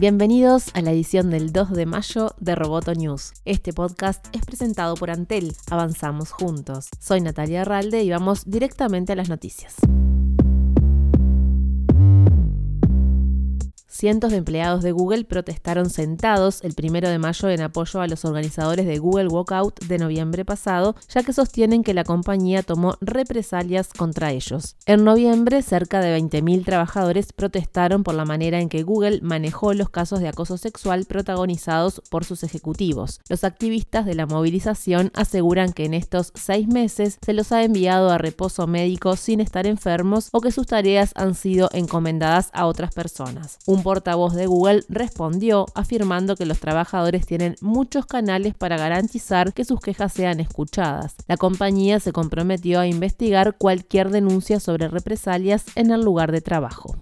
Bienvenidos a la edición del 2 de mayo de Roboto News. Este podcast es presentado por Antel. Avanzamos juntos. Soy Natalia Arralde y vamos directamente a las noticias. Cientos de empleados de Google protestaron sentados el primero de mayo en apoyo a los organizadores de Google Walkout de noviembre pasado, ya que sostienen que la compañía tomó represalias contra ellos. En noviembre, cerca de 20.000 trabajadores protestaron por la manera en que Google manejó los casos de acoso sexual protagonizados por sus ejecutivos. Los activistas de la movilización aseguran que en estos seis meses se los ha enviado a reposo médico sin estar enfermos o que sus tareas han sido encomendadas a otras personas. Un portavoz de Google respondió afirmando que los trabajadores tienen muchos canales para garantizar que sus quejas sean escuchadas. La compañía se comprometió a investigar cualquier denuncia sobre represalias en el lugar de trabajo.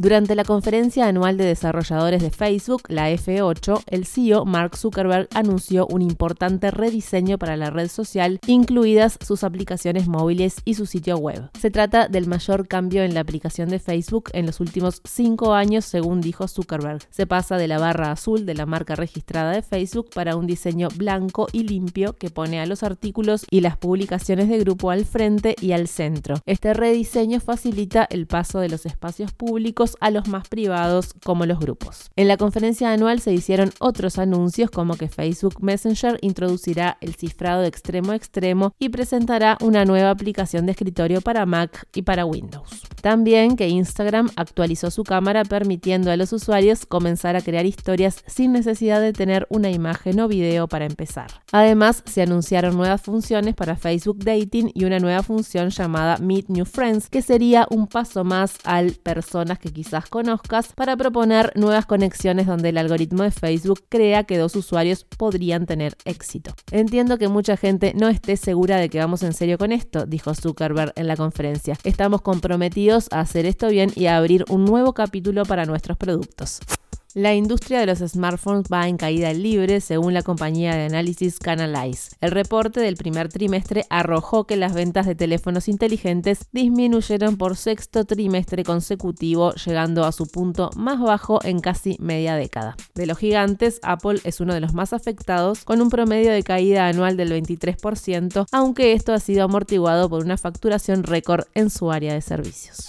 Durante la conferencia anual de desarrolladores de Facebook, la F8, el CEO Mark Zuckerberg anunció un importante rediseño para la red social, incluidas sus aplicaciones móviles y su sitio web. Se trata del mayor cambio en la aplicación de Facebook en los últimos cinco años, según dijo Zuckerberg. Se pasa de la barra azul de la marca registrada de Facebook para un diseño blanco y limpio que pone a los artículos y las publicaciones de grupo al frente y al centro. Este rediseño facilita el paso de los espacios públicos a los más privados como los grupos. En la conferencia anual se hicieron otros anuncios como que Facebook Messenger introducirá el cifrado de extremo a extremo y presentará una nueva aplicación de escritorio para Mac y para Windows. También que Instagram actualizó su cámara permitiendo a los usuarios comenzar a crear historias sin necesidad de tener una imagen o video para empezar. Además, se anunciaron nuevas funciones para Facebook Dating y una nueva función llamada Meet New Friends, que sería un paso más al personas que quizás conozcas para proponer nuevas conexiones donde el algoritmo de Facebook crea que dos usuarios podrían tener éxito. Entiendo que mucha gente no esté segura de que vamos en serio con esto, dijo Zuckerberg en la conferencia. Estamos comprometidos a hacer esto bien y a abrir un nuevo capítulo para nuestros productos. La industria de los smartphones va en caída libre, según la compañía de análisis Canalize. El reporte del primer trimestre arrojó que las ventas de teléfonos inteligentes disminuyeron por sexto trimestre consecutivo, llegando a su punto más bajo en casi media década. De los gigantes, Apple es uno de los más afectados, con un promedio de caída anual del 23%, aunque esto ha sido amortiguado por una facturación récord en su área de servicios.